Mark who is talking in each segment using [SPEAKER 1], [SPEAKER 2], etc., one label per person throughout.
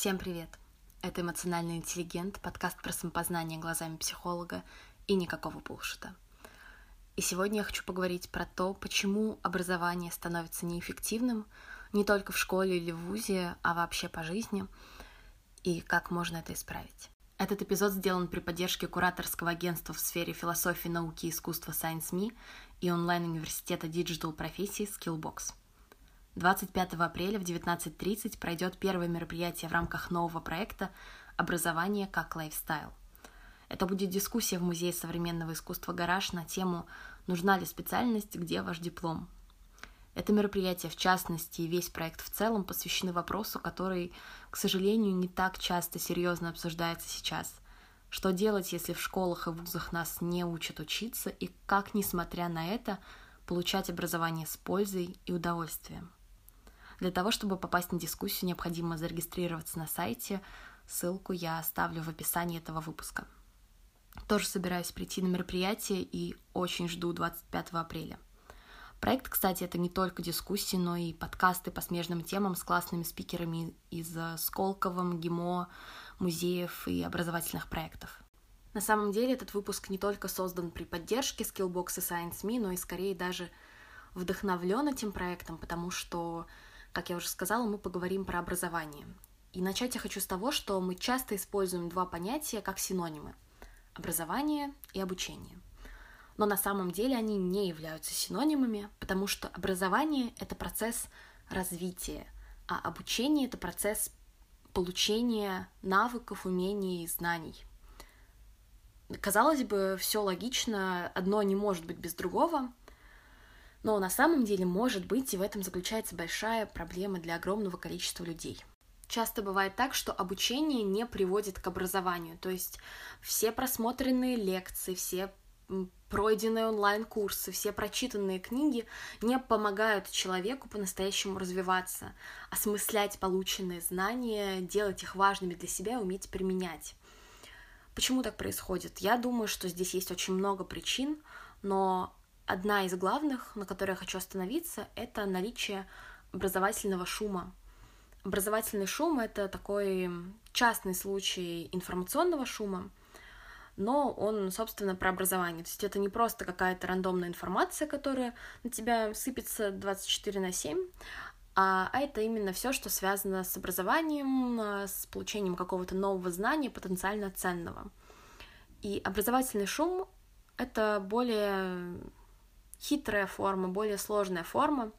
[SPEAKER 1] Всем привет! Это «Эмоциональный интеллигент», подкаст про самопознание глазами психолога и никакого булшита. И сегодня я хочу поговорить про то, почему образование становится неэффективным не только в школе или в ВУЗе, а вообще по жизни, и как можно это исправить. Этот эпизод сделан при поддержке кураторского агентства в сфере философии, науки и искусства ScienceMe и онлайн-университета Digital профессии Skillbox – 25 апреля в 19.30 пройдет первое мероприятие в рамках нового проекта «Образование как лайфстайл». Это будет дискуссия в Музее современного искусства «Гараж» на тему «Нужна ли специальность? Где ваш диплом?». Это мероприятие, в частности, и весь проект в целом посвящены вопросу, который, к сожалению, не так часто серьезно обсуждается сейчас. Что делать, если в школах и вузах нас не учат учиться, и как, несмотря на это, получать образование с пользой и удовольствием. Для того, чтобы попасть на дискуссию, необходимо зарегистрироваться на сайте. Ссылку я оставлю в описании этого выпуска. Тоже собираюсь прийти на мероприятие и очень жду 25 апреля. Проект, кстати, это не только дискуссии, но и подкасты по смежным темам с классными спикерами из Сколково, МГИМО, музеев и образовательных проектов. На самом деле этот выпуск не только создан при поддержке Skillbox и ScienceMe, но и скорее даже вдохновлен этим проектом, потому что как я уже сказала, мы поговорим про образование. И начать я хочу с того, что мы часто используем два понятия как синонимы – образование и обучение. Но на самом деле они не являются синонимами, потому что образование – это процесс развития, а обучение – это процесс получения навыков, умений и знаний. Казалось бы, все логично, одно не может быть без другого, но на самом деле, может быть, и в этом заключается большая проблема для огромного количества людей. Часто бывает так, что обучение не приводит к образованию, то есть все просмотренные лекции, все пройденные онлайн-курсы, все прочитанные книги не помогают человеку по-настоящему развиваться, осмыслять полученные знания, делать их важными для себя и уметь применять. Почему так происходит? Я думаю, что здесь есть очень много причин, но Одна из главных, на которой я хочу остановиться, это наличие образовательного шума. Образовательный шум — это такой частный случай информационного шума, но он, собственно, про образование. То есть это не просто какая-то рандомная информация, которая на тебя сыпется 24 на 7, а, а это именно все, что связано с образованием, с получением какого-то нового знания, потенциально ценного. И образовательный шум — это более хитрая форма, более сложная форма,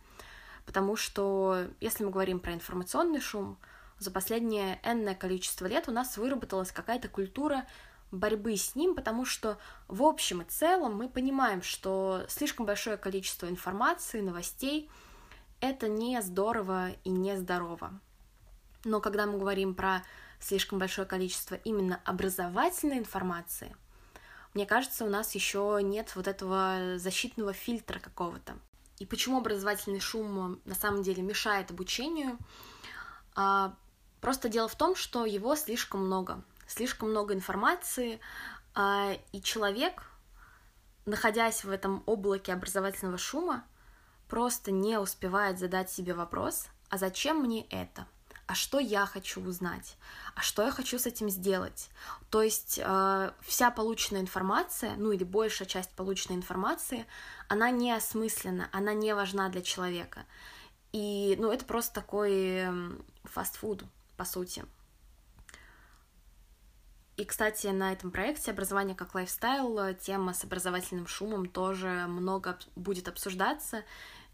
[SPEAKER 1] потому что если мы говорим про информационный шум, за последнее энное количество лет у нас выработалась какая-то культура борьбы с ним, потому что в общем и целом мы понимаем, что слишком большое количество информации, новостей — это не здорово и не здорово. Но когда мы говорим про слишком большое количество именно образовательной информации — мне кажется, у нас еще нет вот этого защитного фильтра какого-то. И почему образовательный шум на самом деле мешает обучению? А, просто дело в том, что его слишком много, слишком много информации, а, и человек, находясь в этом облаке образовательного шума, просто не успевает задать себе вопрос, а зачем мне это? А что я хочу узнать, а что я хочу с этим сделать. То есть э, вся полученная информация, ну или большая часть полученной информации, она не осмыслена, она не важна для человека. И, ну, это просто такой фастфуд, по сути. И, кстати, на этом проекте «Образование как лайфстайл» тема с образовательным шумом тоже много будет обсуждаться,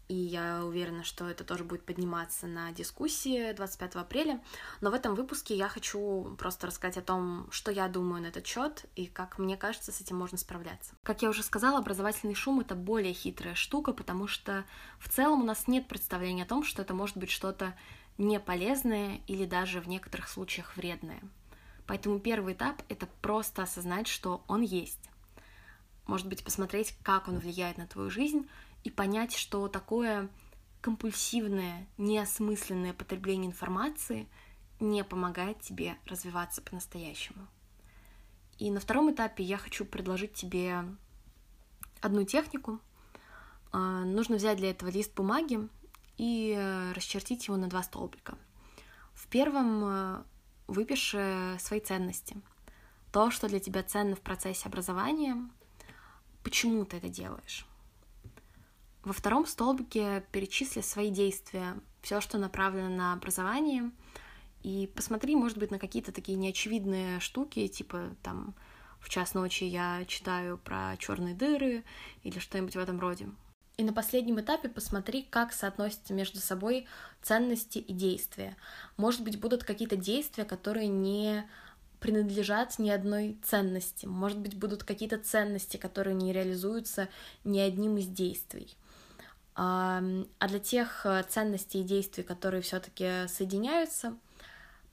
[SPEAKER 1] и я уверена, что это тоже будет подниматься на дискуссии 25 апреля. Но в этом выпуске я хочу просто рассказать о том, что я думаю на этот счет и как мне кажется, с этим можно справляться. Как я уже сказала, образовательный шум — это более хитрая штука, потому что в целом у нас нет представления о том, что это может быть что-то неполезное или даже в некоторых случаях вредное. Поэтому первый этап — это просто осознать, что он есть. Может быть, посмотреть, как он влияет на твою жизнь — и понять, что такое компульсивное, неосмысленное потребление информации не помогает тебе развиваться по-настоящему. И на втором этапе я хочу предложить тебе одну технику. А, нужно взять для этого лист бумаги и расчертить его на два столбика. В первом э, выпиши свои ценности. То, что для тебя ценно в процессе образования, почему ты это делаешь. Во втором столбике перечисли свои действия, все, что направлено на образование, и посмотри, может быть, на какие-то такие неочевидные штуки, типа там в час ночи я читаю про черные дыры или что-нибудь в этом роде. И на последнем этапе посмотри, как соотносятся между собой ценности и действия. Может быть, будут какие-то действия, которые не принадлежат ни одной ценности. Может быть, будут какие-то ценности, которые не реализуются ни одним из действий. А для тех э, ценностей и действий, которые все-таки соединяются,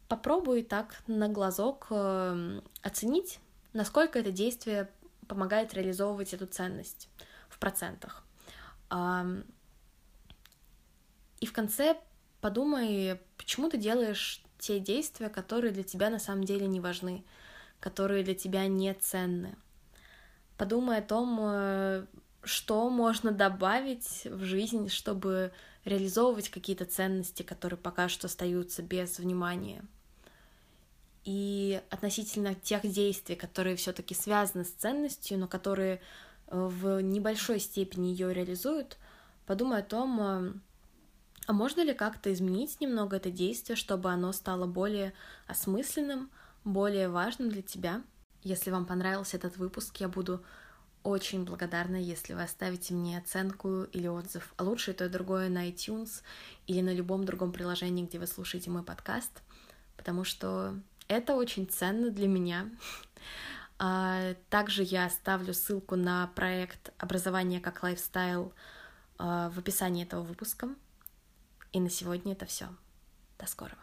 [SPEAKER 1] попробуй так на глазок э, оценить, насколько это действие помогает реализовывать эту ценность в процентах. И в конце подумай, почему ты делаешь те действия, которые для тебя на самом деле не важны, которые для тебя не ценны. Подумай о том, э, что можно добавить в жизнь, чтобы реализовывать какие-то ценности, которые пока что остаются без внимания. И относительно тех действий, которые все-таки связаны с ценностью, но которые в небольшой степени ее реализуют, подумай о том, а, а можно ли как-то изменить немного это действие, чтобы оно стало более осмысленным, более важным для тебя. Если вам понравился этот выпуск, я буду очень благодарна, если вы оставите мне оценку или отзыв, а лучше то и другое на iTunes или на любом другом приложении, где вы слушаете мой подкаст, потому что это очень ценно для меня. А, также я оставлю ссылку на проект «Образование как лайфстайл» а, в описании этого выпуска. И на сегодня это все. До скорого.